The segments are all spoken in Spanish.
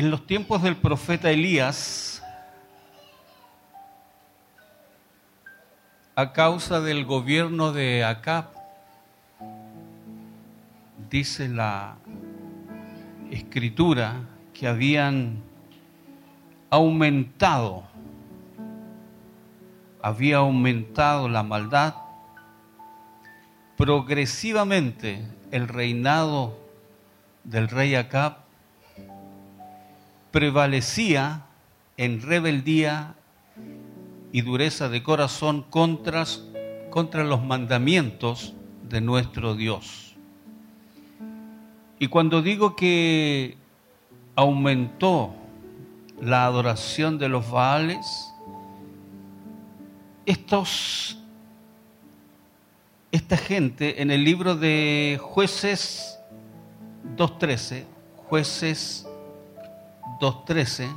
En los tiempos del profeta Elías, a causa del gobierno de Acab, dice la escritura que habían aumentado, había aumentado la maldad, progresivamente el reinado del rey Acab prevalecía en rebeldía y dureza de corazón contra, contra los mandamientos de nuestro Dios. Y cuando digo que aumentó la adoración de los Baales, estos, esta gente en el libro de jueces 2.13, jueces 2.13,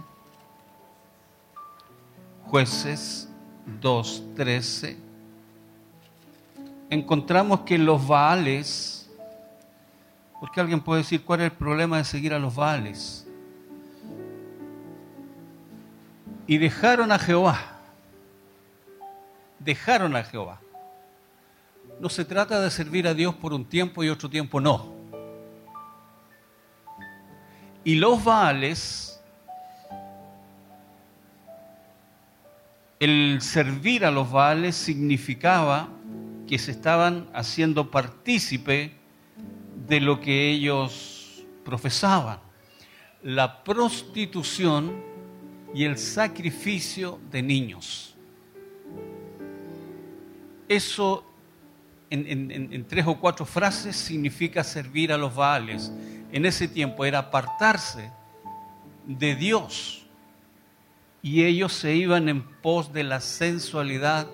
jueces 2.13, encontramos que los Baales, porque alguien puede decir cuál es el problema de seguir a los Baales, y dejaron a Jehová. Dejaron a Jehová. No se trata de servir a Dios por un tiempo y otro tiempo no. Y los Baales, el servir a los Baales significaba que se estaban haciendo partícipe de lo que ellos profesaban. La prostitución y el sacrificio de niños. Eso en, tres o cuatro frases significa servir a los Baales. En ese tiempo era apartarse de Dios y ellos se iban en pos de la sensualidad,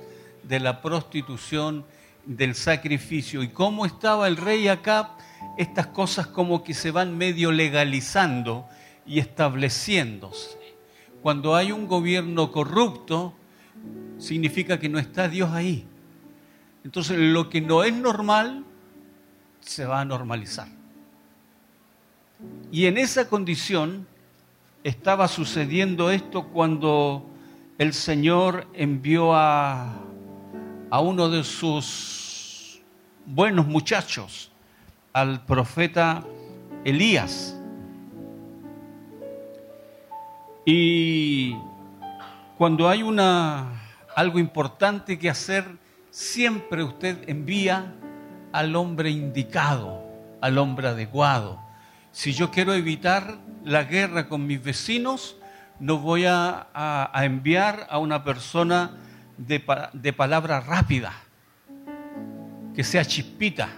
de la prostitución, del sacrificio. ¿Y cómo estaba el rey acá? Estas cosas como que se van medio legalizando y estableciéndose. Cuando hay un gobierno corrupto, significa que no está Dios ahí. Entonces lo que no es normal se va a normalizar. Y en esa condición estaba sucediendo esto cuando el Señor envió a, a uno de sus buenos muchachos, al profeta Elías. Y cuando hay una, algo importante que hacer, siempre usted envía al hombre indicado, al hombre adecuado. Si yo quiero evitar la guerra con mis vecinos, no voy a, enviar a una persona de, de palabra rápida, que sea chispita,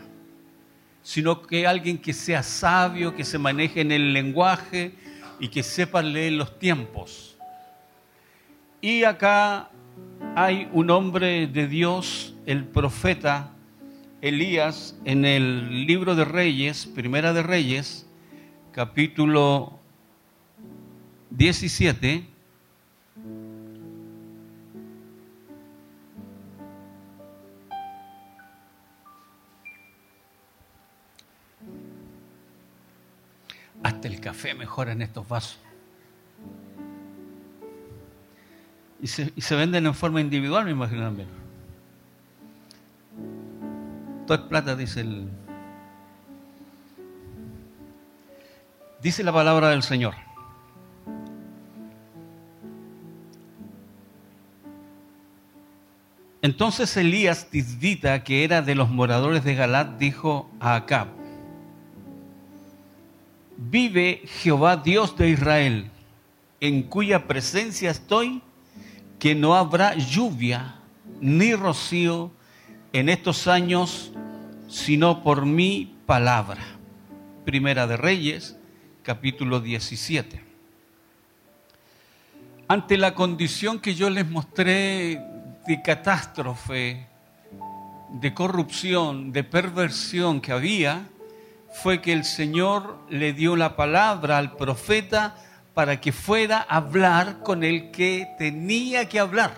sino que alguien que sea sabio, que se maneje en el lenguaje, y que sepan leer los tiempos. Y acá hay un hombre de Dios, el profeta Elías, en el libro de Reyes, Primera de Reyes, capítulo 17. Hasta el café mejora en estos vasos. Y se, venden en forma individual, me imagino también. Todo es plata, dice el. Dice la palabra del Señor. Entonces Elías Tisbita, que era de los moradores de Galat, dijo a Acab: vive Jehová Dios de Israel, en cuya presencia estoy, que no habrá lluvia ni rocío en estos años, sino por mi palabra. Primera de Reyes, capítulo 17. Ante la condición que yo les mostré de catástrofe, de corrupción, de perversión que había, fue que el Señor le dio la palabra al profeta para que fuera a hablar con el que tenía que hablar,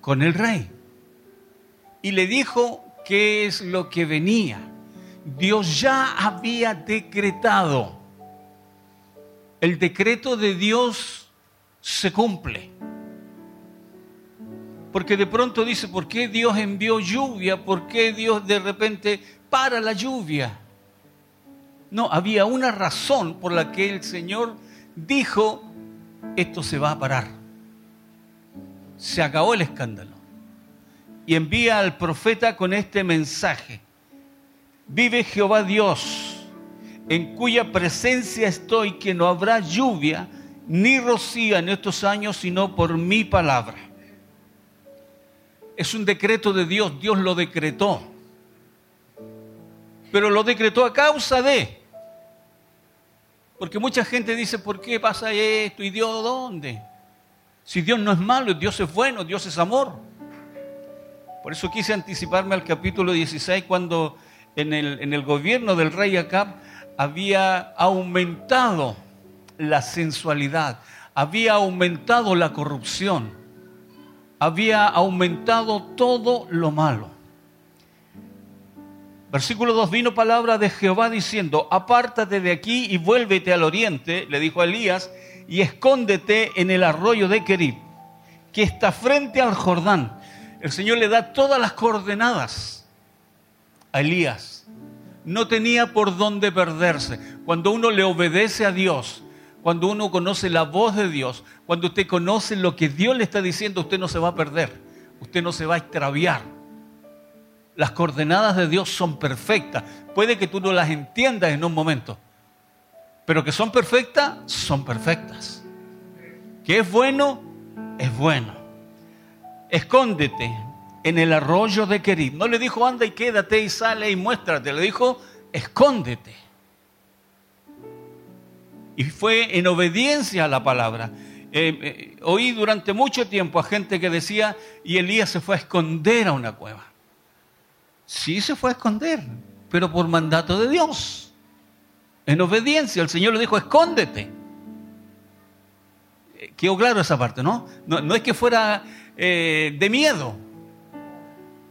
con el rey. Y le dijo qué es lo que venía. Dios ya había decretado el decreto de Dios se cumple. Porque de pronto dice, ¿por qué Dios envió lluvia? ¿Por qué Dios de repente para la lluvia? No, había una razón por la que el Señor dijo, esto se va a parar. Se acabó el escándalo. Y envía al profeta con este mensaje. Vive Jehová Dios, en cuya presencia estoy, que no habrá lluvia ni rocía en estos años, sino por mi palabra. Es un decreto de Dios, Dios lo decretó. Pero lo decretó a causa de. Porque mucha gente dice, ¿por qué pasa esto? ¿Y Dios dónde? Si Dios no es malo, Dios es bueno, Dios es amor. Por eso quise anticiparme al capítulo 16 cuando en el, gobierno del rey Acab había aumentado la sensualidad, había aumentado la corrupción, había aumentado todo lo malo. Versículo 2, vino palabra de Jehová diciendo, apártate de aquí y vuélvete al oriente, le dijo a Elías, y escóndete en el arroyo de Kerib, que está frente al Jordán. El Señor le da todas las coordenadas a Elías. No tenía por dónde perderse. Cuando uno le obedece a Dios, cuando uno conoce la voz de Dios, cuando usted conoce lo que Dios le está diciendo, usted no se va a perder, usted no se va a extraviar las coordenadas de Dios son perfectas. Puede que tú no las entiendas en un momento, pero que son perfectas, son perfectas. Que es bueno, es bueno. Escóndete en el arroyo de Querid. No le dijo anda y quédate y sale y muéstrate. Le dijo escóndete. Y fue en obediencia a la palabra. Eh, eh, oí durante mucho tiempo a gente que decía, y Elías se fue a esconder a una cueva. Sí se fue a esconder, pero por mandato de Dios. En obediencia, el Señor le dijo, escóndete. Eh, quedó claro esa parte, ¿no? No, es que fuera de miedo,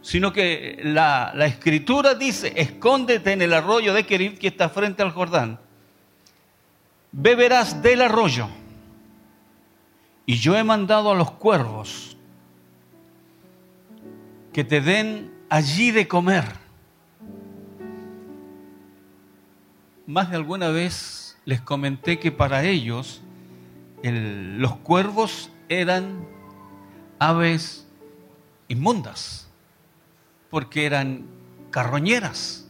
sino que la, la, escritura dice, escóndete en el arroyo de Kerib que está frente al Jordán. Beberás del arroyo. Y yo he mandado a los cuervos que te den allí de comer. Más de alguna vez les comenté que para ellos los cuervos eran aves inmundas, porque eran carroñeras.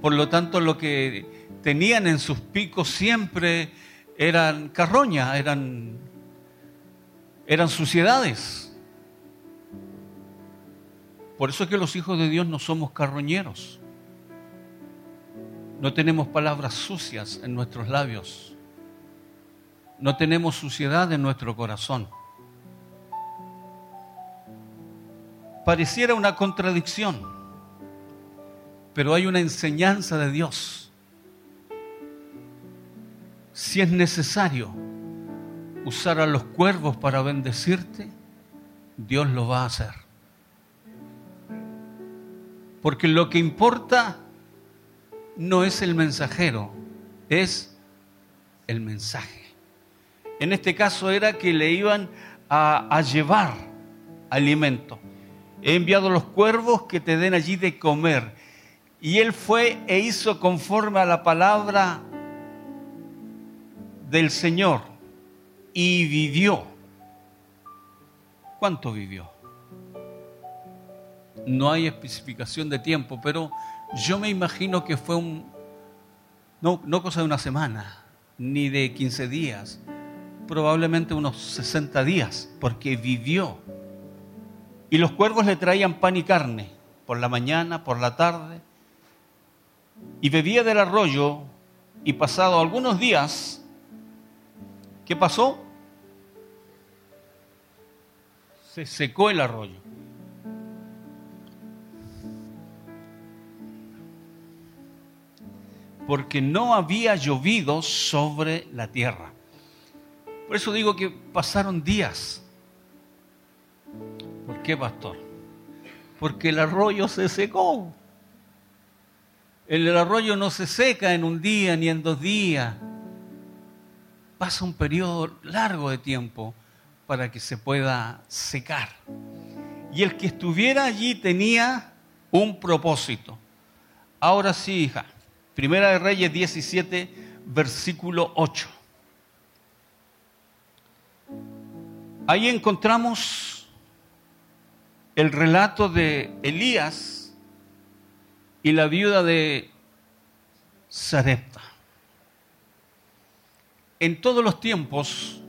Por lo tanto, lo que tenían en sus picos siempre eran carroña, eran, eran suciedades. Por eso es que los hijos de Dios no somos carroñeros. No tenemos palabras sucias en nuestros labios. No tenemos suciedad en nuestro corazón. Pareciera una contradicción, pero hay una enseñanza de Dios. Si es necesario usar a los cuervos para bendecirte, Dios lo va a hacer. Porque lo que importa no es el mensajero, es el mensaje. En este caso era que le iban a, llevar alimento. He enviado los cuervos que te den allí de comer. Y él fue e hizo conforme a la palabra del Señor y vivió. ¿Cuánto vivió? no hay especificación de tiempo, pero yo me imagino que fue un, no, no cosa de una semana, ni de 15 días, probablemente unos 60 días, porque vivió. Y los cuervos le traían pan y carne, por la mañana, por la tarde, y bebía del arroyo, y pasado algunos días, ¿qué pasó? Se secó el arroyo. porque no había llovido sobre la tierra. Por eso digo que pasaron días. ¿Por qué, pastor? Porque el arroyo se secó. El arroyo no se seca en un día ni en dos días. pasa un periodo largo de tiempo para que se pueda secar. Y el que estuviera allí tenía un propósito. Ahora sí, hija. Primera de Reyes 17, versículo 8. Ahí encontramos el relato de Elías y la viuda de Sarepta. En todos los tiempos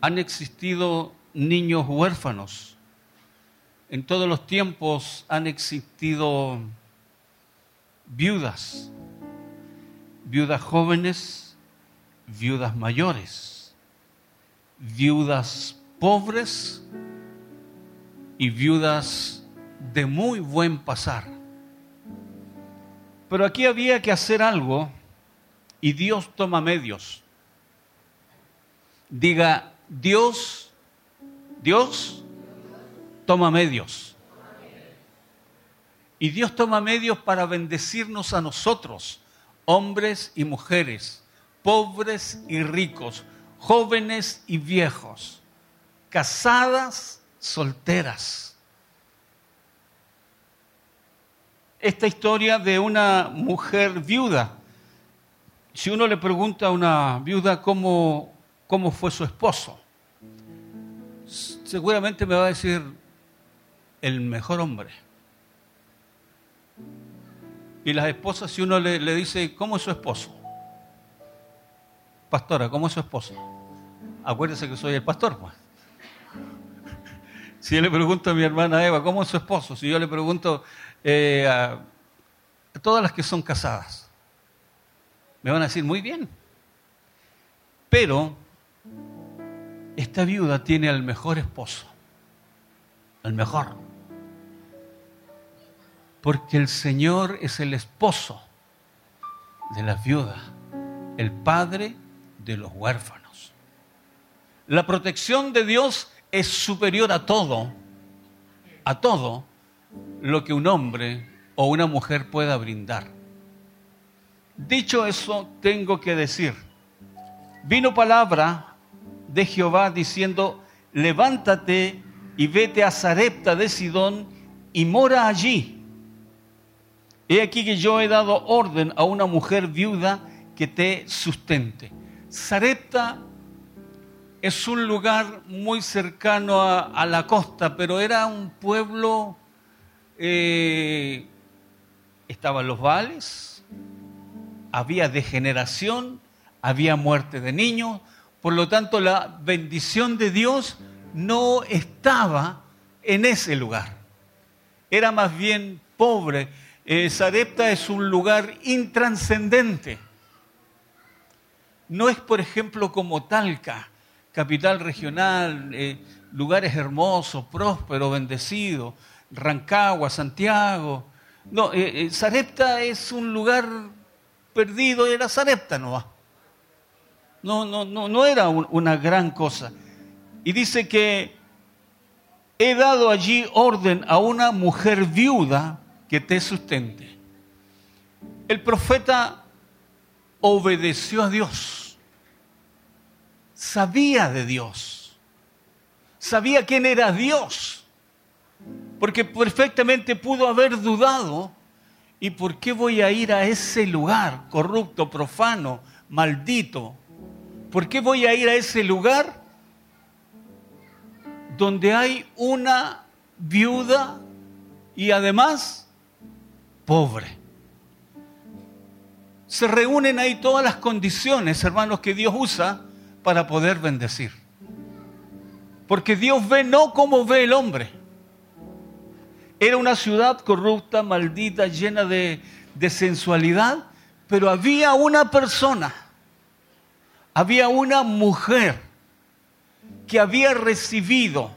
han existido niños huérfanos. En todos los tiempos han existido viudas, viudas jóvenes, viudas mayores, viudas pobres y viudas de muy buen pasar. Pero aquí había que hacer algo y Dios toma medios. Diga, Dios, Dios toma medios. Y Dios toma medios para bendecirnos a nosotros, hombres y mujeres, pobres y ricos, jóvenes y viejos, casadas, solteras. Esta historia de una mujer viuda. Si uno le pregunta a una viuda cómo cómo fue su esposo. Seguramente me va a decir el mejor hombre. Y las esposas, si uno le, dice, ¿cómo es su esposo? Pastora, ¿cómo es su esposo? Acuérdese que soy el pastor, pues. Si yo le pregunto a mi hermana Eva, ¿cómo es su esposo? Si yo le pregunto eh, a todas las que son casadas, me van a decir, muy bien. Pero esta viuda tiene al mejor esposo, el mejor. Porque el Señor es el esposo de la viuda, el padre de los huérfanos. La protección de Dios es superior a todo, a todo lo que un hombre o una mujer pueda brindar. Dicho eso, tengo que decir, vino palabra de Jehová diciendo, levántate y vete a Zarepta de Sidón y mora allí. He aquí que yo he dado orden a una mujer viuda que te sustente. Zarepta es un lugar muy cercano a, la costa, pero era un pueblo, eh, estaban los vales, había degeneración, había muerte de niños, por lo tanto, la bendición de Dios no estaba en ese lugar. Era más bien pobre. Eh, Sarepta es un lugar intranscendente. No es, por ejemplo, como Talca, capital regional, eh, lugares hermosos, prósperos, bendecidos, Rancagua, Santiago. No, eh, Sarepta es un lugar perdido, era Sarepta no va. No, no, no, no era una gran cosa. Y dice que he dado allí orden a una mujer viuda que te sustente. El profeta obedeció a Dios. Sabía de Dios. Sabía quién era Dios. Porque perfectamente pudo haber dudado. ¿Y por qué voy a ir a ese lugar corrupto, profano, maldito? ¿Por qué voy a ir a ese lugar donde hay una viuda y además pobre? Se reúnen ahí todas las condiciones, hermanos, que Dios usa para poder bendecir. Porque Dios ve no como ve el hombre. Era una ciudad corrupta, maldita, llena de, de sensualidad, pero había una persona había una mujer que había recibido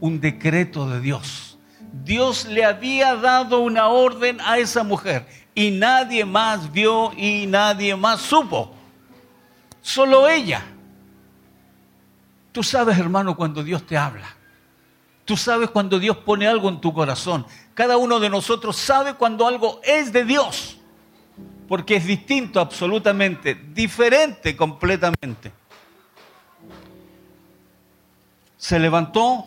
un decreto de Dios. Dios le había dado una orden a esa mujer y nadie más vio y nadie más supo. Solo ella. Tú sabes, hermano, cuando Dios te habla. Tú sabes cuando Dios pone algo en tu corazón. Cada uno de nosotros sabe cuando algo es de Dios. porque es distinto absolutamente, diferente completamente. Se levantó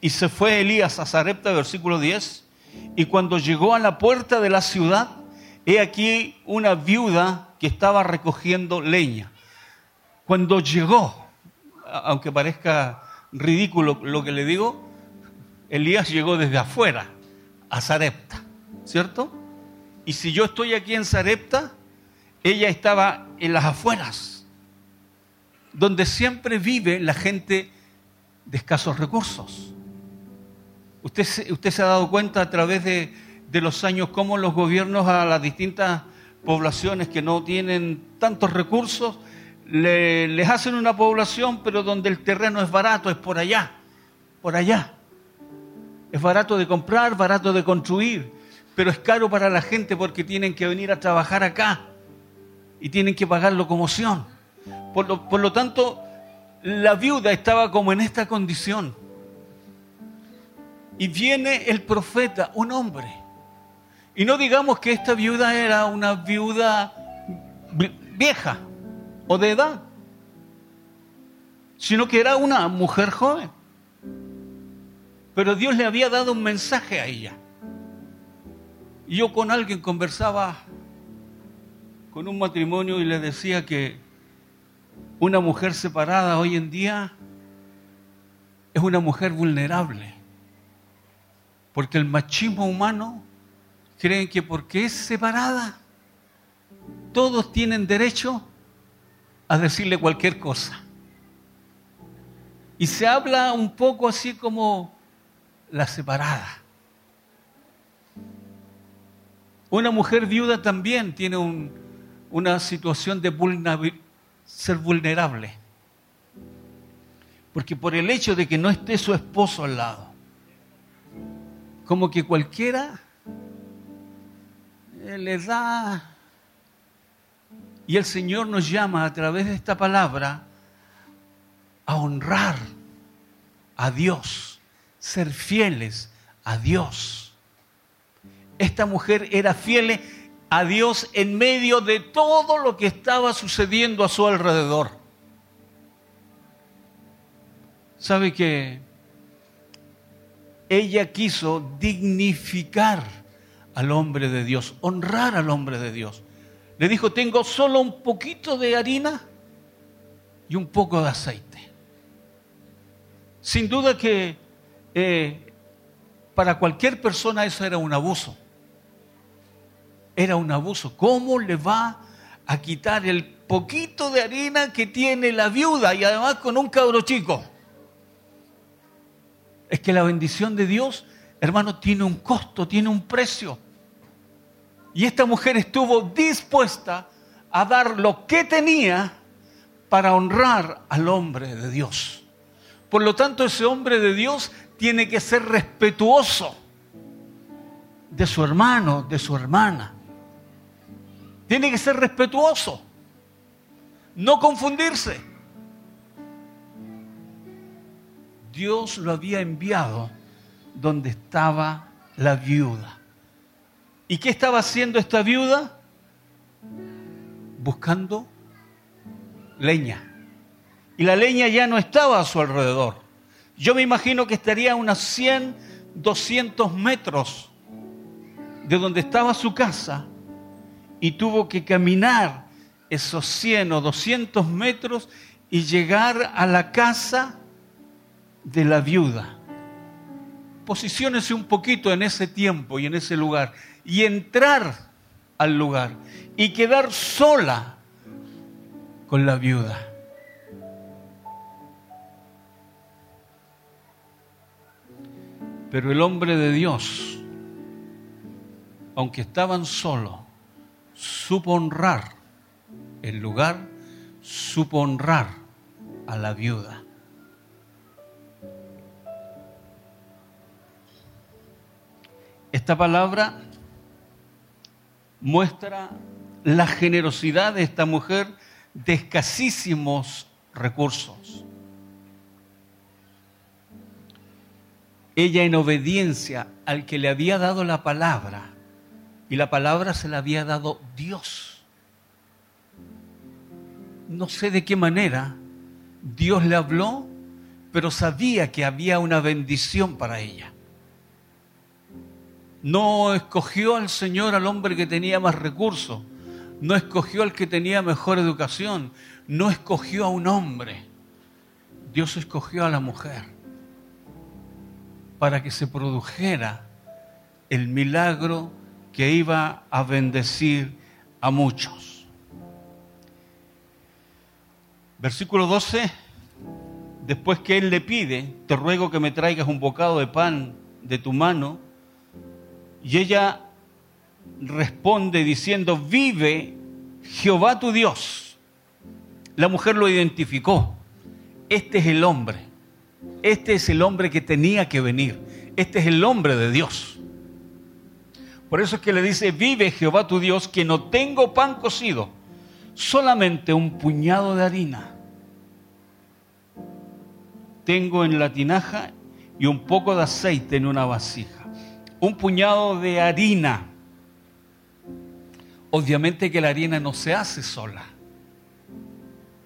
y se fue Elías a Zarepta, versículo 10, y cuando llegó a la puerta de la ciudad, he aquí una viuda que estaba recogiendo leña. Cuando llegó, aunque parezca ridículo lo que le digo, Elías llegó desde afuera a Zarepta, ¿cierto? Y si yo estoy aquí en Zarepta, ella estaba en las afueras, donde siempre vive la gente de escasos recursos. Usted, usted se ha dado cuenta a través de, de los años cómo los gobiernos a las distintas poblaciones que no tienen tantos recursos, les hacen una población, pero donde el terreno es barato, es por allá, por allá. Es barato de comprar, barato de construir pero es caro para la gente porque tienen que venir a trabajar acá y tienen que pagar locomoción. Por lo, por lo tanto, la viuda estaba como en esta condición. Y viene el profeta, un hombre. Y no digamos que esta viuda era una viuda vieja o de edad, sino que era una mujer joven. Pero Dios le había dado un mensaje a ella. Yo con alguien conversaba con un matrimonio y le decía que una mujer separada hoy en día es una mujer vulnerable. Porque el machismo humano cree que porque es separada, todos tienen derecho a decirle cualquier cosa. Y se habla un poco así como la separada. Una mujer viuda también tiene una situación de ser vulnerable. Porque por el hecho de que no esté su esposo al lado, como que cualquiera eh, le da... Y el Señor nos llama a través de esta palabra a honrar a Dios, ser fieles a Dios esta mujer era fiel a Dios en medio de todo lo que estaba sucediendo a su alrededor. ¿Sabe que ella quiso dignificar al hombre de Dios, honrar al hombre de Dios? Le dijo, tengo solo un poquito de harina y un poco de aceite. Sin duda que eh, para cualquier persona eso era un abuso era un abuso. ¿Cómo le va a quitar el poquito de harina que tiene la viuda y además con un cabro chico? Es que la bendición de Dios, hermano, tiene un costo, tiene un precio. Y esta mujer estuvo dispuesta a dar lo que tenía para honrar al hombre de Dios. Por lo tanto, ese hombre de Dios tiene que ser respetuoso de su hermano, de su hermana. Tiene que ser respetuoso. No confundirse. Dios lo había enviado donde estaba la viuda. ¿Y qué estaba haciendo esta viuda? Buscando leña. Y la leña ya no estaba a su alrededor. Yo me imagino que estaría a unos 100, 200 metros de donde estaba su casa y tuvo que caminar esos 100 o 200 metros y llegar a la casa de la viuda. Posiciónese un poquito en ese tiempo y en ese lugar y entrar al lugar y quedar sola con la viuda. Pero el hombre de Dios, aunque estaban solos, supo honrar el lugar, supo honrar a la viuda. Esta palabra muestra la generosidad de esta mujer de escasísimos recursos. Ella en obediencia al que le había dado la palabra, y la palabra se la había dado Dios. no sé de qué manera, Dios le habló, pero sabía que había una bendición para ella. No escogió al Señor al hombre que tenía más recursos, no escogió al que tenía mejor educación, no escogió a un hombre. Dios escogió a la mujer para que se produjera el milagro que iba a bendecir a muchos. Versículo 12, después que él le pide, te ruego que me traigas un bocado de pan de tu mano, y ella responde diciendo, vive Jehová tu Dios. La mujer lo identificó. Este es el hombre. Este es el hombre que tenía que venir. Este es el hombre de Dios. Por eso es que le dice, vive Jehová tu Dios, que no tengo pan cocido, solamente un puñado de harina. Tengo en la tinaja y un poco de aceite en una vasija. Un puñado de harina. Obviamente que la harina no se hace sola.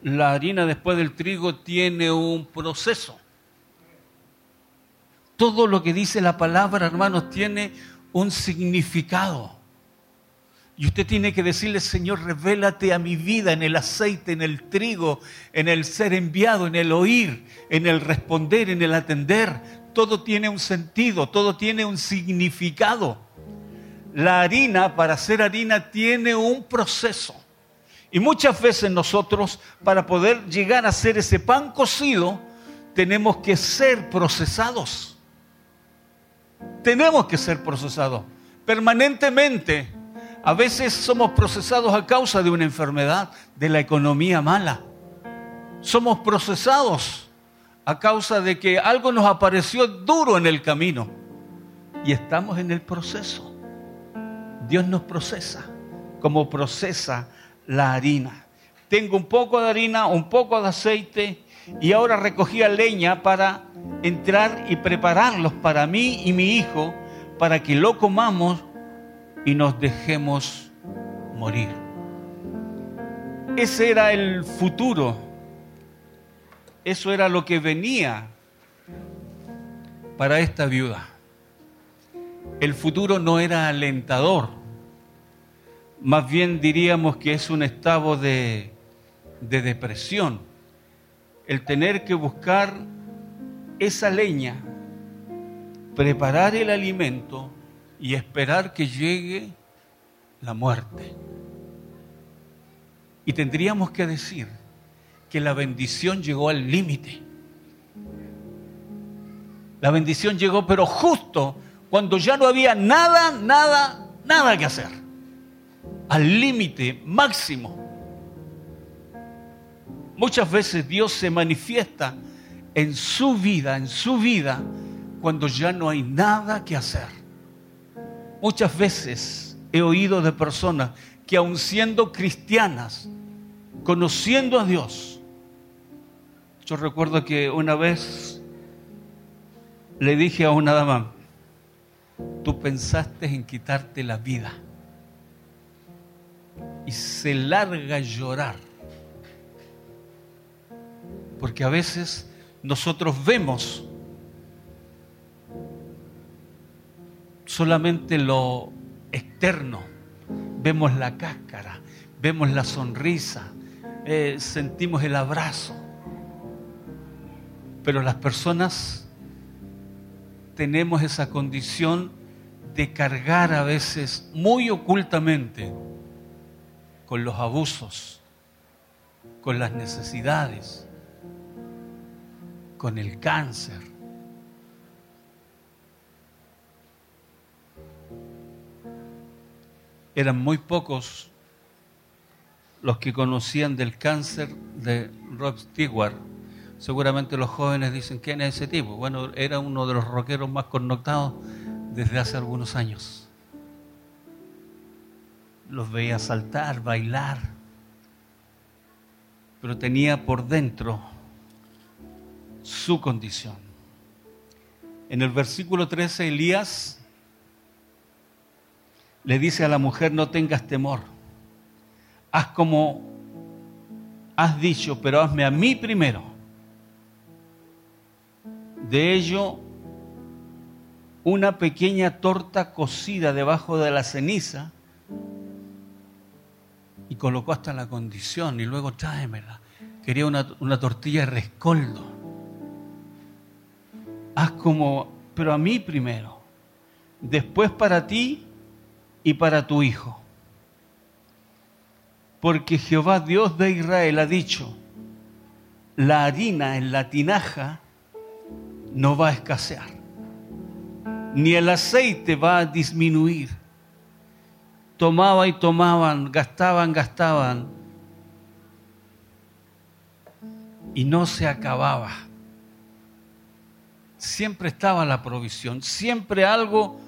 La harina después del trigo tiene un proceso. Todo lo que dice la palabra, hermanos, tiene un significado. Y usted tiene que decirle, Señor, revélate a mi vida en el aceite, en el trigo, en el ser enviado, en el oír, en el responder, en el atender. Todo tiene un sentido, todo tiene un significado. La harina, para ser harina, tiene un proceso. Y muchas veces nosotros, para poder llegar a ser ese pan cocido, tenemos que ser procesados tenemos que ser procesados permanentemente. A veces somos procesados a causa de una enfermedad, de la economía mala. Somos procesados a causa de que algo nos apareció duro en el camino. Y estamos en el proceso. Dios nos procesa como procesa la harina. Tengo un poco de harina, un poco de aceite y ahora recogía leña para entrar y prepararlos para mí y mi hijo, para que lo comamos y nos dejemos morir. Ese era el futuro. Eso era lo que venía para esta viuda. El futuro no era alentador. Más bien diríamos que es un estado de, de depresión el tener que buscar esa leña, preparar el alimento y esperar que llegue la muerte. Y tendríamos que decir que la bendición llegó al límite. La bendición llegó, pero justo cuando ya no había nada, nada, nada que hacer. Al límite máximo. Muchas veces Dios se manifiesta en su vida, en su vida, cuando ya no hay nada que hacer. Muchas veces he oído de personas que aun siendo cristianas, conociendo a Dios, yo recuerdo que una vez le dije a una dama, tú pensaste en quitarte la vida. Y se larga a llorar. Porque a veces nosotros vemos solamente lo externo, vemos la cáscara, vemos la sonrisa, eh, sentimos el abrazo, pero las personas tenemos esa condición de cargar a veces muy ocultamente con los abusos, con las necesidades, con el cáncer. Eran muy pocos los que conocían del cáncer de Rob Stewart. Seguramente los jóvenes dicen, ¿quién es ese tipo? Bueno, era uno de los rockeros más connotados desde hace algunos años. Los veía saltar, bailar, pero tenía por dentro su condición. En el versículo 13, Elías le dice a la mujer, no tengas temor, haz como has dicho, pero hazme a mí primero. De ello, una pequeña torta cocida debajo de la ceniza y colocó hasta la condición y luego tráemela. Quería una, una tortilla de rescoldo. Haz como, pero a mí primero, después para ti y para tu hijo. Porque Jehová Dios de Israel ha dicho, la harina en la tinaja no va a escasear, ni el aceite va a disminuir. Tomaba y tomaban, gastaban, gastaban, y no se acababa. Siempre estaba la provisión, siempre algo,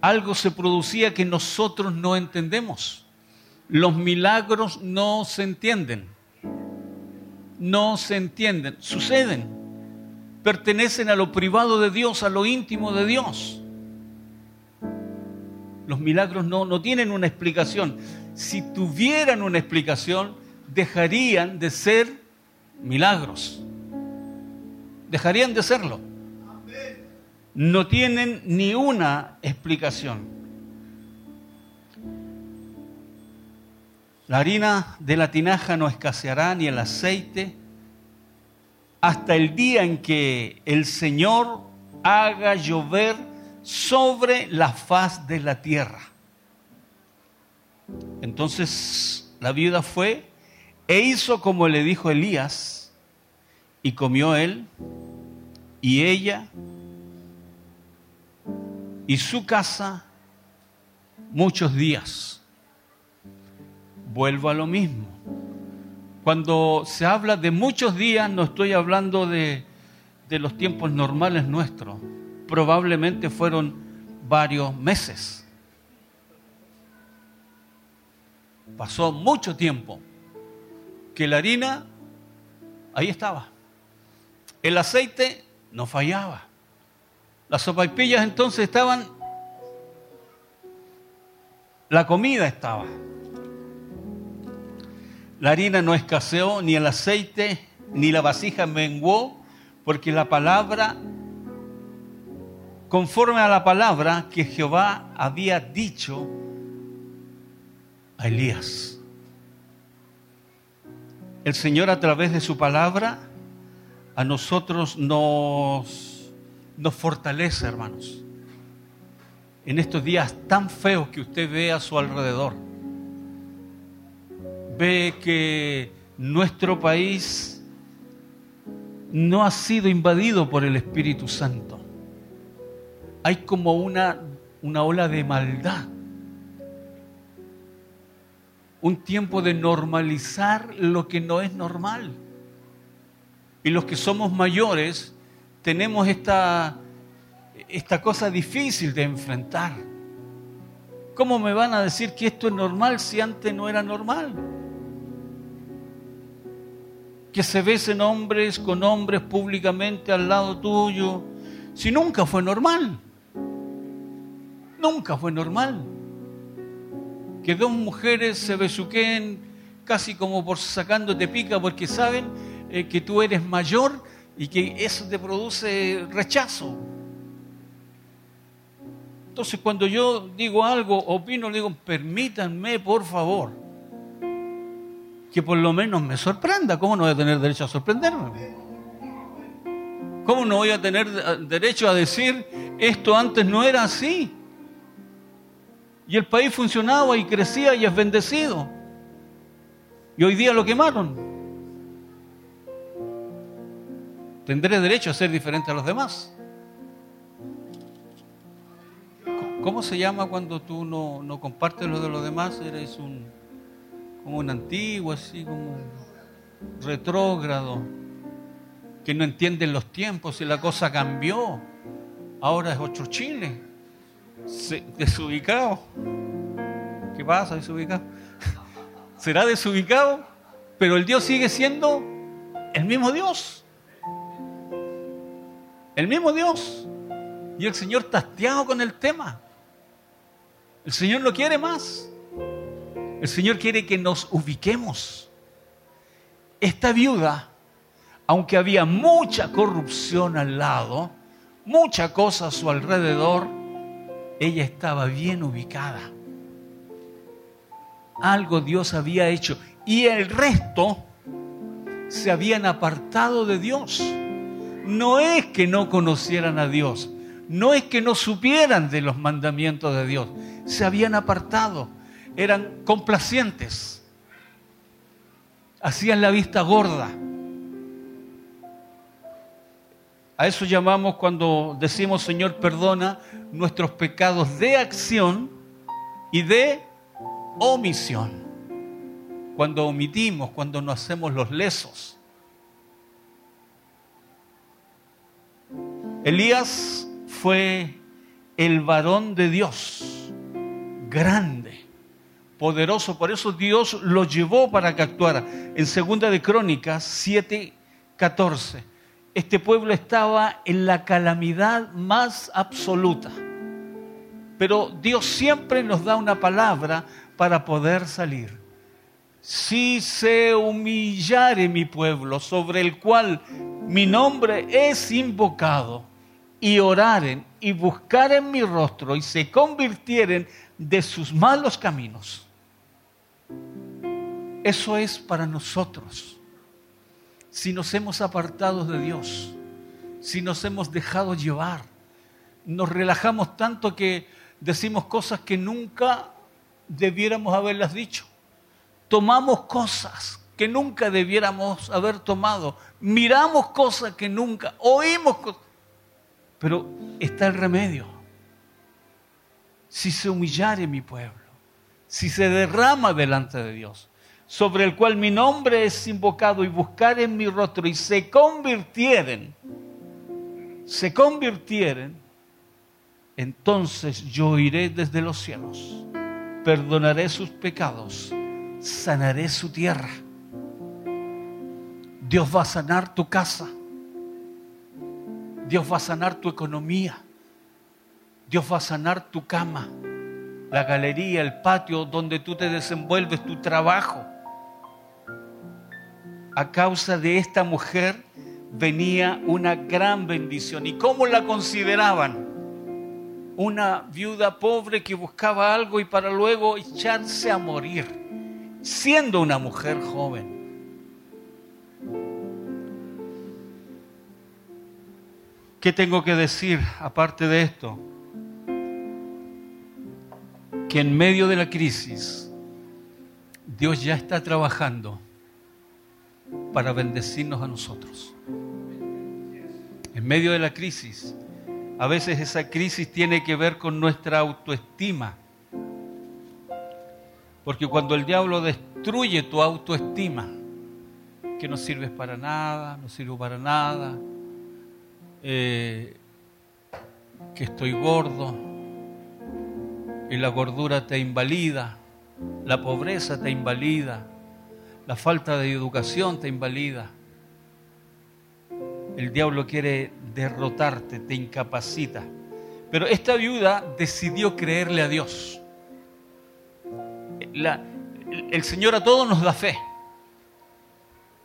algo se producía que nosotros no entendemos. Los milagros no se entienden. No se entienden. Suceden. Pertenecen a lo privado de Dios, a lo íntimo de Dios. Los milagros no, no tienen una explicación. Si tuvieran una explicación, dejarían de ser milagros. Dejarían de serlo. No tienen ni una explicación. La harina de la tinaja no escaseará ni el aceite hasta el día en que el Señor haga llover sobre la faz de la tierra. Entonces la viuda fue e hizo como le dijo Elías, y comió él y ella y su casa muchos días vuelvo a lo mismo. Cuando se habla de muchos días, no estoy hablando de, de los tiempos normales nuestros. Probablemente fueron varios meses. Pasó mucho tiempo que la harina ahí estaba. El aceite no fallaba. Las sopaipillas entonces estaban, la comida estaba. La harina no escaseó, ni el aceite, ni la vasija menguó, porque la palabra, conforme a la palabra que Jehová había dicho a Elías. El Señor a través de su palabra a nosotros nos, nos fortalece, hermanos. En estos días tan feos que usted ve a su alrededor ve que nuestro país no ha sido invadido por el Espíritu Santo. Hay como una, una ola de maldad. Un tiempo de normalizar lo que no es normal. Y los que somos mayores tenemos esta, esta cosa difícil de enfrentar. ¿Cómo me van a decir que esto es normal si antes no era normal? Que se besen hombres con hombres públicamente al lado tuyo, si nunca fue normal. Nunca fue normal. Que dos mujeres se besuquen casi como por sacándote pica porque saben eh, que tú eres mayor y que eso te produce rechazo. Entonces cuando yo digo algo, opino, le digo, permítanme por favor que por lo menos me sorprenda. ¿Cómo no voy a tener derecho a sorprenderme? ¿Cómo no voy a tener derecho a decir esto antes no era así? Y el país funcionaba y crecía y es bendecido. Y hoy día lo quemaron. Tendré derecho a ser diferente a los demás. ¿Cómo se llama cuando tú no, no compartes lo de los demás? Eres un como un antiguo, así como retrógrado, que no entienden los tiempos y la cosa cambió. Ahora es otro Chile, desubicado. ¿Qué pasa, desubicado? Será desubicado, pero el Dios sigue siendo el mismo Dios. El mismo Dios. Y el Señor tasteado con el tema. El Señor no quiere más. El Señor quiere que nos ubiquemos. esta viuda, aunque había mucha corrupción al lado, mucha cosa a su alrededor, ella estaba bien ubicada. Algo Dios había hecho y el resto se habían apartado de Dios. No es que no conocieran a Dios, no es que no supieran de los mandamientos de Dios, se habían apartado, eran complacientes, hacían la vista gorda. A eso llamamos cuando decimos, Señor, perdona nuestros pecados de acción y de omisión. Cuando omitimos, cuando no hacemos los lesos. Elías fue el varón de Dios, grande, poderoso. Por eso Dios lo llevó para que actuara. En Segunda de Crónicas 7, 14, este pueblo estaba en la calamidad más absoluta. Pero Dios siempre nos da una palabra para poder salir. Si se humillare mi pueblo, sobre el cual mi nombre es invocado, y oraren y buscaren mi rostro y se convirtieren de sus malos caminos. Eso es para nosotros. Si nos hemos apartado de Dios, si nos hemos dejado llevar, nos relajamos tanto que decimos cosas que nunca debiéramos haberlas dicho. Tomamos cosas que nunca debiéramos haber tomado. Miramos cosas que nunca, oímos cosas pero está el remedio. Si se humillare mi pueblo, si se derrama delante de Dios, sobre el cual mi nombre es invocado y buscar en mi rostro y se convirtieren, se convirtieren, entonces yo iré desde los cielos, perdonaré sus pecados, sanaré su tierra. Dios va a sanar tu casa. Dios va a sanar tu economía. Dios va a sanar tu cama, la galería, el patio donde tú te desenvuelves, tu trabajo. A causa de esta mujer venía una gran bendición. ¿Y cómo la consideraban? Una viuda pobre que buscaba algo y para luego echarse a morir, siendo una mujer joven. ¿Qué tengo que decir aparte de esto? Que en medio de la crisis Dios ya está trabajando para bendecirnos a nosotros. En medio de la crisis, a veces esa crisis tiene que ver con nuestra autoestima. Porque cuando el diablo destruye tu autoestima, que no sirves para nada, no sirvo para nada, eh, que estoy gordo y la gordura te invalida, la pobreza te invalida, la falta de educación te invalida. El diablo quiere derrotarte, te incapacita. Pero esta viuda decidió creerle a Dios. el Señor a todos nos da fe.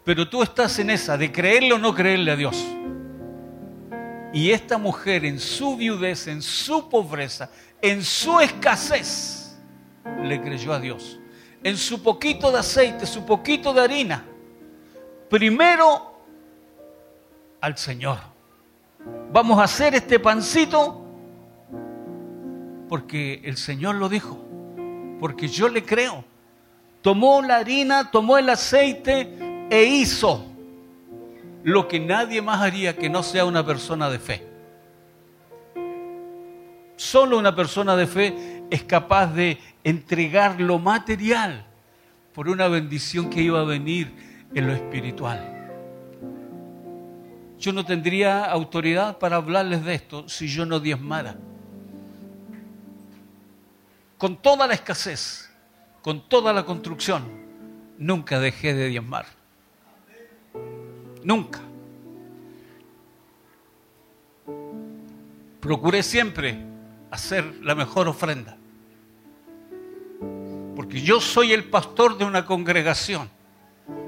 Pero tú estás en esa de creerle o no creerle a Dios. Y esta mujer en su viudez, en su pobreza, en su escasez, le creyó a Dios. En su poquito de aceite, su poquito de harina, primero al Señor. Vamos a hacer este pancito porque el Señor lo dijo, porque yo le creo. Tomó la harina, tomó el aceite e hizo lo que nadie más haría que no sea una persona de fe. Solo una persona de fe es capaz de entregar lo material por una bendición que iba a venir en lo espiritual. Yo no tendría autoridad para hablarles de esto si yo no diezmara. Con toda la escasez, con toda la construcción, nunca dejé de diezmar. Nunca. Procuré siempre hacer la mejor ofrenda. Porque yo soy el pastor de una congregación.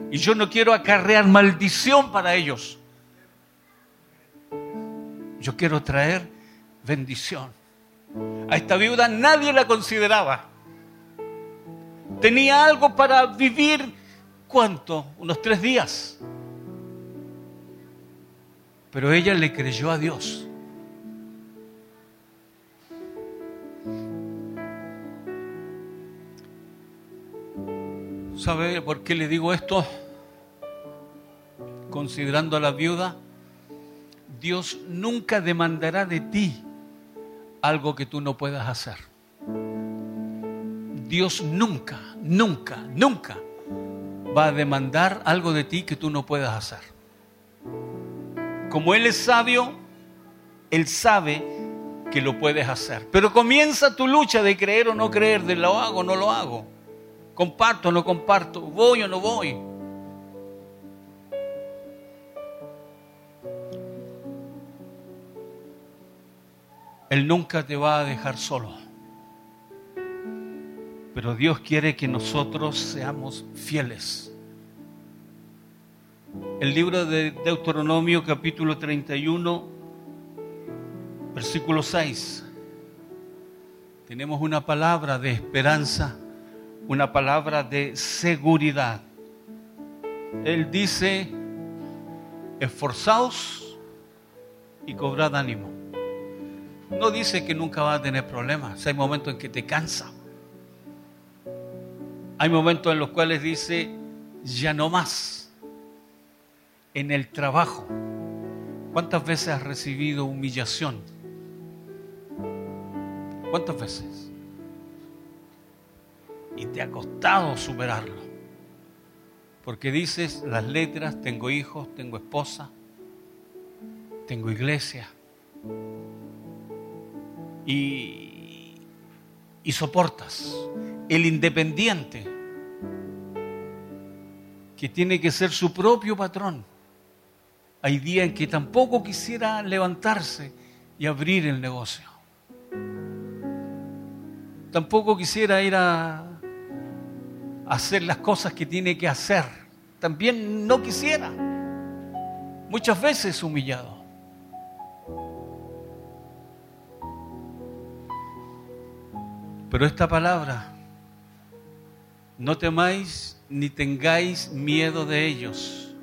Y yo no quiero acarrear maldición para ellos. Yo quiero traer bendición. A esta viuda nadie la consideraba. Tenía algo para vivir, ¿cuánto? Unos tres días. Pero ella le creyó a Dios. ¿Sabe por qué le digo esto? Considerando a la viuda, Dios nunca demandará de ti algo que tú no puedas hacer. Dios nunca, nunca, nunca va a demandar algo de ti que tú no puedas hacer. Como Él es sabio, Él sabe que lo puedes hacer. Pero comienza tu lucha de creer o no creer, de lo hago o no lo hago. Comparto o no comparto, voy o no voy. Él nunca te va a dejar solo. Pero Dios quiere que nosotros seamos fieles. El libro de Deuteronomio capítulo 31, versículo 6. Tenemos una palabra de esperanza, una palabra de seguridad. Él dice, esforzaos y cobrad ánimo. No dice que nunca va a tener problemas. Hay momentos en que te cansa. Hay momentos en los cuales dice, ya no más. En el trabajo. ¿Cuántas veces has recibido humillación? ¿Cuántas veces? Y te ha costado superarlo. Porque dices las letras, tengo hijos, tengo esposa, tengo iglesia, y, soportas. El independiente, que tiene que ser su propio patrón. Hay días en que tampoco quisiera levantarse y abrir el negocio. Tampoco quisiera ir a hacer las cosas que tiene que hacer. También no quisiera. Muchas veces humillado. Pero esta palabra, no temáis ni tengáis miedo de ellos.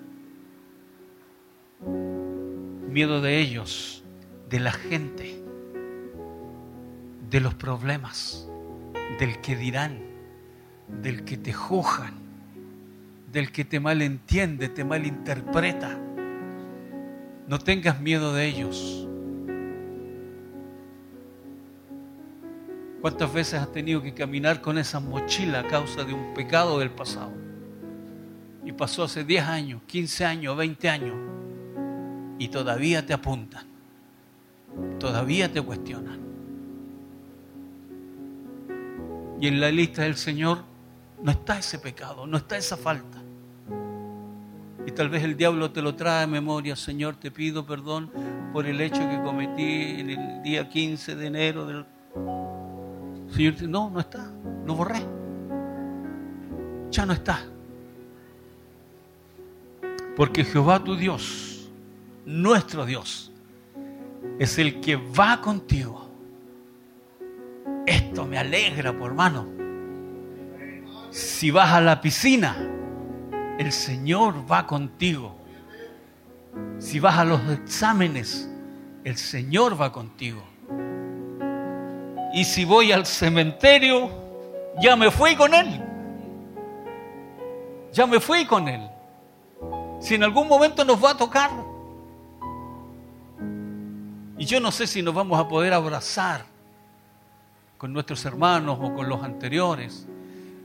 Miedo de ellos, de la gente, de los problemas, del que dirán, del que te juzgan, del que te malentiende, te malinterpreta. No tengas miedo de ellos. ¿Cuántas veces has tenido que caminar con esa mochila a causa de un pecado del pasado? Y pasó hace 10 años, 15 años, 20 años. Y todavía te apuntan. Todavía te cuestionan. Y en la lista del Señor no está ese pecado, no está esa falta. Y tal vez el diablo te lo trae a memoria, Señor, te pido perdón por el hecho que cometí en el día 15 de enero del Señor no, no está, lo borré. Ya no está. Porque Jehová tu Dios, nuestro Dios, es el que va contigo. Esto me alegra, por hermano. Si vas a la piscina, el Señor va contigo. Si vas a los exámenes, el Señor va contigo. Y si voy al cementerio, ya me fui con Él. Ya me fui con Él. Si en algún momento nos va a tocar. Y yo no sé si nos vamos a poder abrazar con nuestros hermanos o con los anteriores.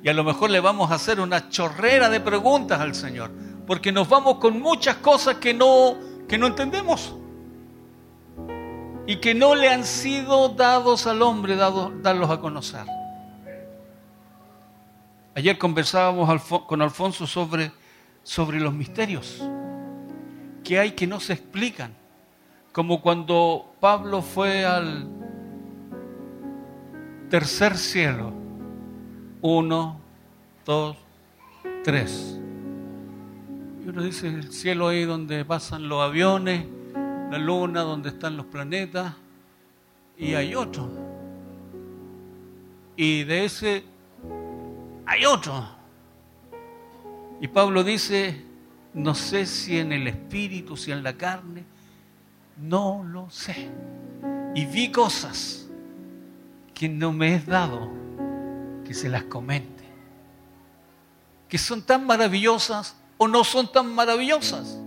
Y a lo mejor le vamos a hacer una chorrera de preguntas al Señor. Porque nos vamos con muchas cosas que no, que no entendemos y que no le han sido dados al hombre, darlos a conocer. Ayer conversábamos con Alfonso sobre, sobre los misterios que hay que no se explican, como cuando Pablo fue al tercer cielo, uno, dos, tres. Y uno dice, el cielo ahí donde pasan los aviones, la luna donde están los planetas, y hay otro. Y de ese hay otro. Y Pablo dice, no sé si en el espíritu, si en la carne, no lo sé. Y vi cosas que no me es dado que se las comente. Que son tan maravillosas o no son tan maravillosas.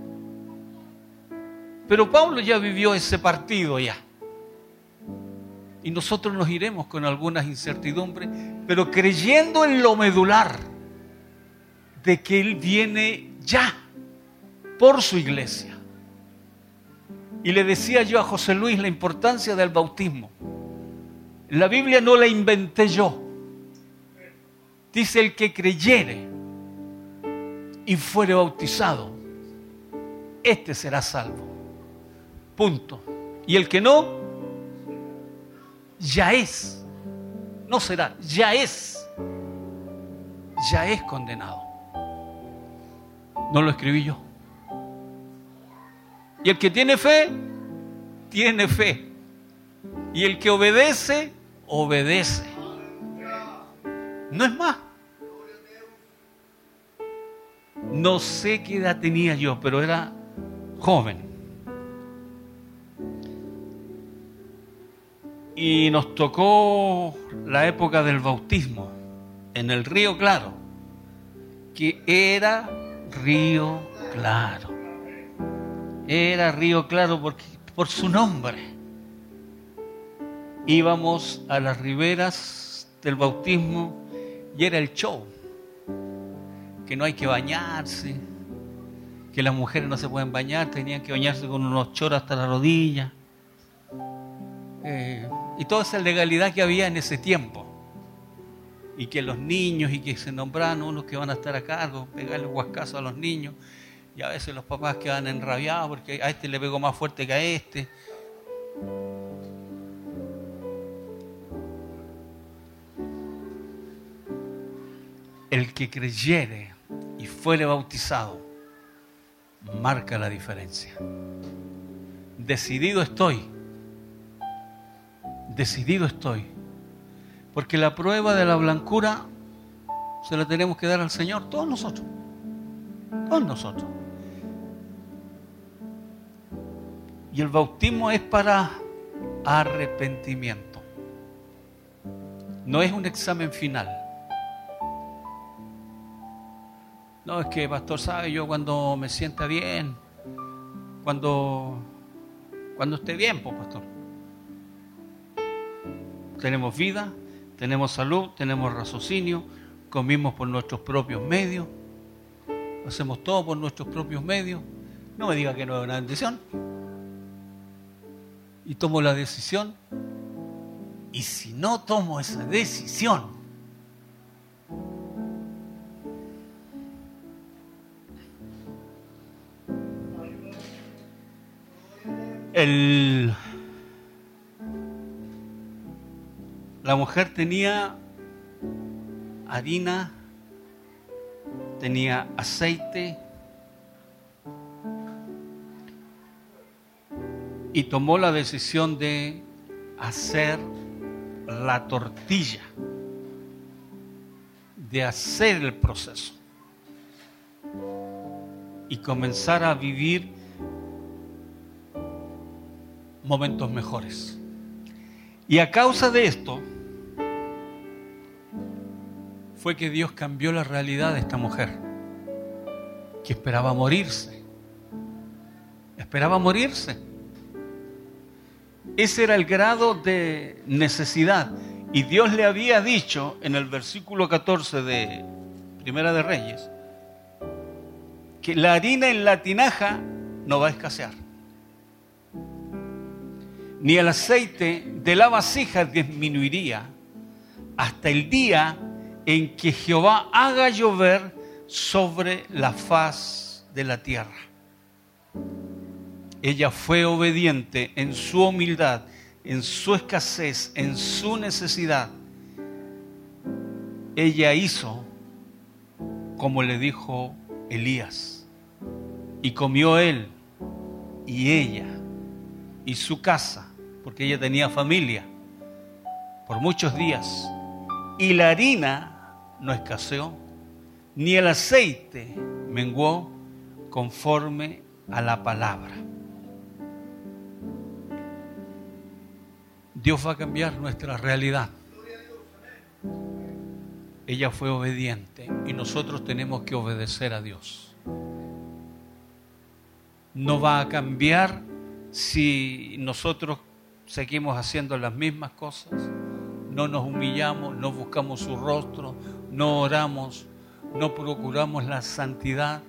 Pero Pablo ya vivió ese partido ya. Y nosotros nos iremos con algunas incertidumbres, pero creyendo en lo medular de que Él viene ya por su iglesia. Y le decía yo a José Luis la importancia del bautismo. La Biblia no la inventé yo. Dice el que creyere y fuere bautizado, este será salvo. Punto. Y el que no, ya es. No será, ya es. Ya es condenado. No lo escribí yo. Y el que tiene fe, tiene fe. Y el que obedece, obedece. No es más. No sé qué edad tenía yo, pero era joven. Y nos tocó la época del bautismo en el río Claro, que era río Claro. Era río Claro porque, por su nombre. Íbamos a las riberas del bautismo y era el show que no hay que bañarse, que las mujeres no se pueden bañar, tenían que bañarse con unos choros hasta la rodilla. Eh, y toda esa legalidad que había en ese tiempo. Y que los niños y que se nombraban unos que van a estar a cargo, pegarle huascazo a los niños. Y a veces los papás quedan enrabiados porque a este le pegó más fuerte que a este. Que creyere y fuere bautizado, marca la diferencia. Decidido estoy, decidido estoy, porque la prueba de la blancura se la tenemos que dar al Señor, todos nosotros, todos nosotros. Y el bautismo es para arrepentimiento, no es un examen final. No, es que pastor sabe, yo cuando me sienta bien, cuando, cuando esté bien, pues pastor. Tenemos vida, tenemos salud, tenemos raciocinio, comimos por nuestros propios medios, hacemos todo por nuestros propios medios. No me diga que no es una bendición. Y tomo la decisión. Y si no tomo esa decisión, la mujer tenía harina, tenía aceite y tomó la decisión de hacer la tortilla, de hacer el proceso y comenzar a vivir momentos mejores. Y a causa de esto fue que Dios cambió la realidad de esta mujer, que esperaba morirse. Esperaba morirse. Ese era el grado de necesidad. Y Dios le había dicho en el versículo 14 de Primera de Reyes que la harina en la tinaja no va a escasear ni el aceite de la vasija disminuiría hasta el día en que Jehová haga llover sobre la faz de la tierra. Ella fue obediente en su humildad, en su escasez, en su necesidad. Ella hizo como le dijo Elías. Y comió él y ella y su casa, porque ella tenía familia, por muchos días. Y la harina no escaseó, ni el aceite menguó conforme a la palabra. Dios va a cambiar nuestra realidad. Ella fue obediente y nosotros tenemos que obedecer a Dios. No va a cambiar si nosotros seguimos haciendo las mismas cosas, no nos humillamos, no buscamos su rostro, no oramos, no procuramos la santidad,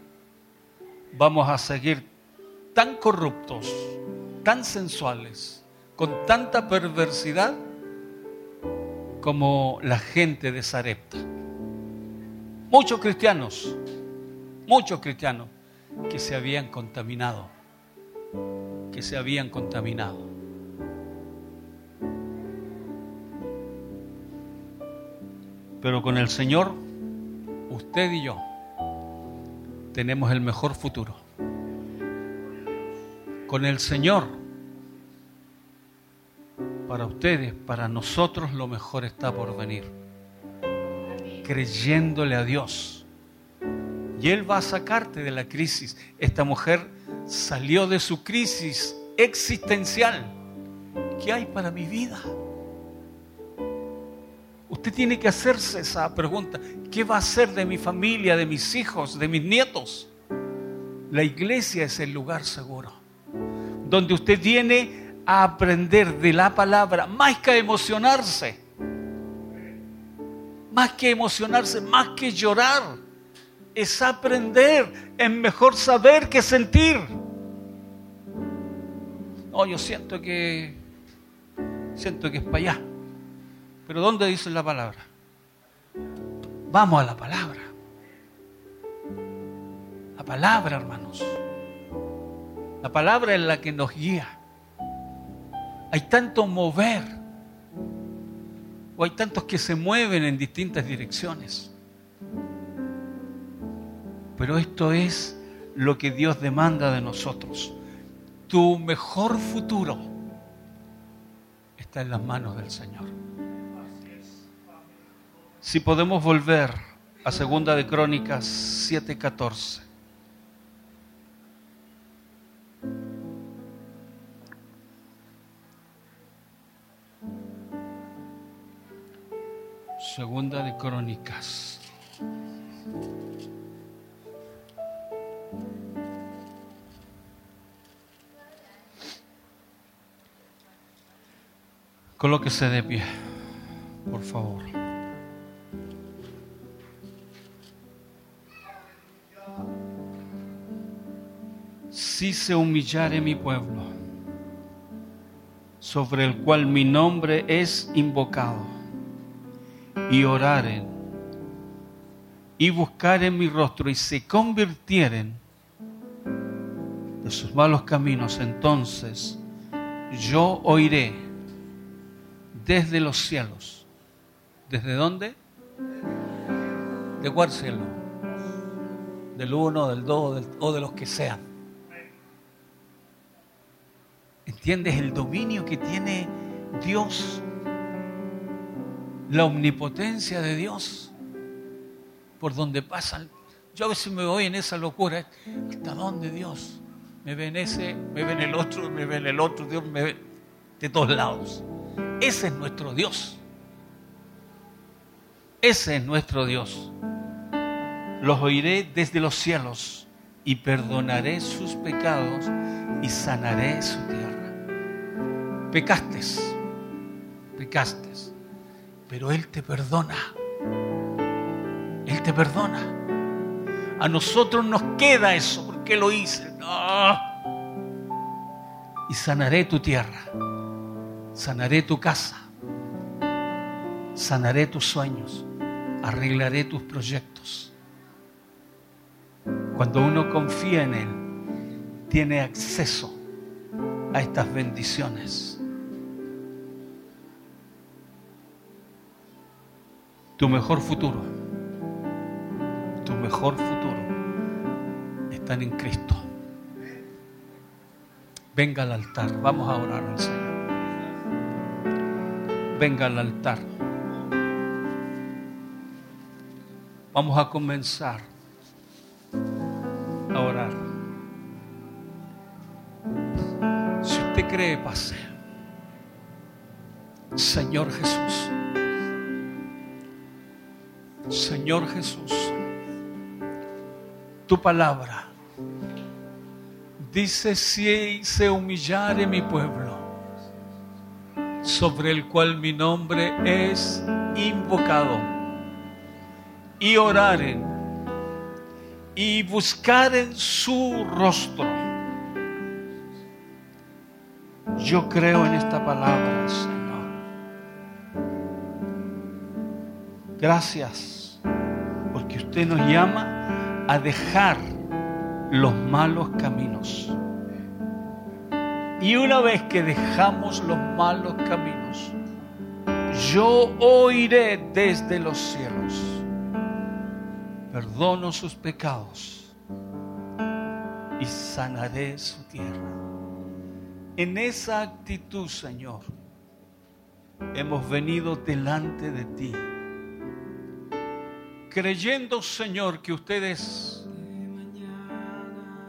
vamos a seguir tan corruptos, tan sensuales, con tanta perversidad como la gente de Sarepta. Muchos cristianos, muchos cristianos que se habían contaminado, que se habían contaminado. Pero con el Señor, usted y yo tenemos el mejor futuro. Con el Señor, para ustedes, para nosotros, lo mejor está por venir. Creyéndole a Dios. Y Él va a sacarte de la crisis. Esta mujer salió de su crisis existencial. ¿Qué hay para mi vida? Usted tiene que hacerse esa pregunta. ¿Qué va a hacer de mi familia, de mis hijos, de mis nietos? La iglesia es el lugar seguro, donde usted viene a aprender de la palabra, más que emocionarse, más que emocionarse, más que llorar, es aprender, es mejor saber que sentir. No, yo siento que siento que es para allá. Pero ¿dónde dice la palabra? Vamos a la palabra. La palabra, hermanos. La palabra es la que nos guía. Hay tanto mover. O hay tantos que se mueven en distintas direcciones. Pero esto es lo que Dios demanda de nosotros. Tu mejor futuro está en las manos del Señor. Si podemos volver a Segunda de Crónicas 7:14. Segunda de Crónicas. Colóquese de pie, por favor. Si se humillare mi pueblo, sobre el cual mi nombre es invocado, y oraren, y buscaren mi rostro, y se convirtieren de sus malos caminos, entonces yo oiré desde los cielos. ¿Desde dónde? ¿De cuál cielo? Del uno, del dos o de los que sean ¿Entiendes el dominio que tiene Dios? La omnipotencia de Dios. Por donde pasan. Yo a veces me voy en esa locura. ¿Hasta dónde Dios? Me ven ese, me ven el otro, me ven el otro. Dios me ve de todos lados. Ese es nuestro Dios. Ese es nuestro Dios. Los oiré desde los cielos y perdonaré sus pecados y sanaré su tierra pecaste, pecaste, pero Él te perdona. Él te perdona. A nosotros nos queda eso, porque lo hice. Y sanaré tu tierra, sanaré tu casa, sanaré tus sueños, arreglaré tus proyectos. Cuando uno confía en Él, tiene acceso a estas bendiciones. Tu mejor futuro, tu mejor futuro están en Cristo. venga al altar. Vamos a orar al Señor. Venga al altar. Vamos a comenzar a orar. Si usted cree, pase. Señor Jesús. Señor Jesús. Tu palabra dice si se humillare mi pueblo, sobre el cual mi nombre es invocado, y oraren y buscaren su rostro. Yo creo en esta palabra, Señor. Gracias, usted nos llama a dejar los malos caminos. Y una vez que dejamos los malos caminos, yo oiré desde los cielos, perdono sus pecados y sanaré su tierra. En esa actitud, Señor, hemos venido delante de ti, creyendo, Señor, que ustedes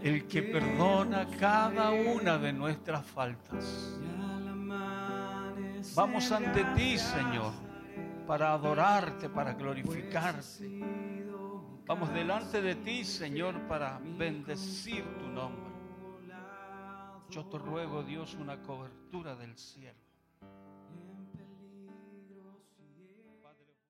el que perdona cada una de nuestras faltas. Vamos ante ti, Señor, para adorarte, para glorificarte. Vamos delante de ti, Señor, para bendecir tu nombre. Yo te ruego, Dios, una cobertura del cielo.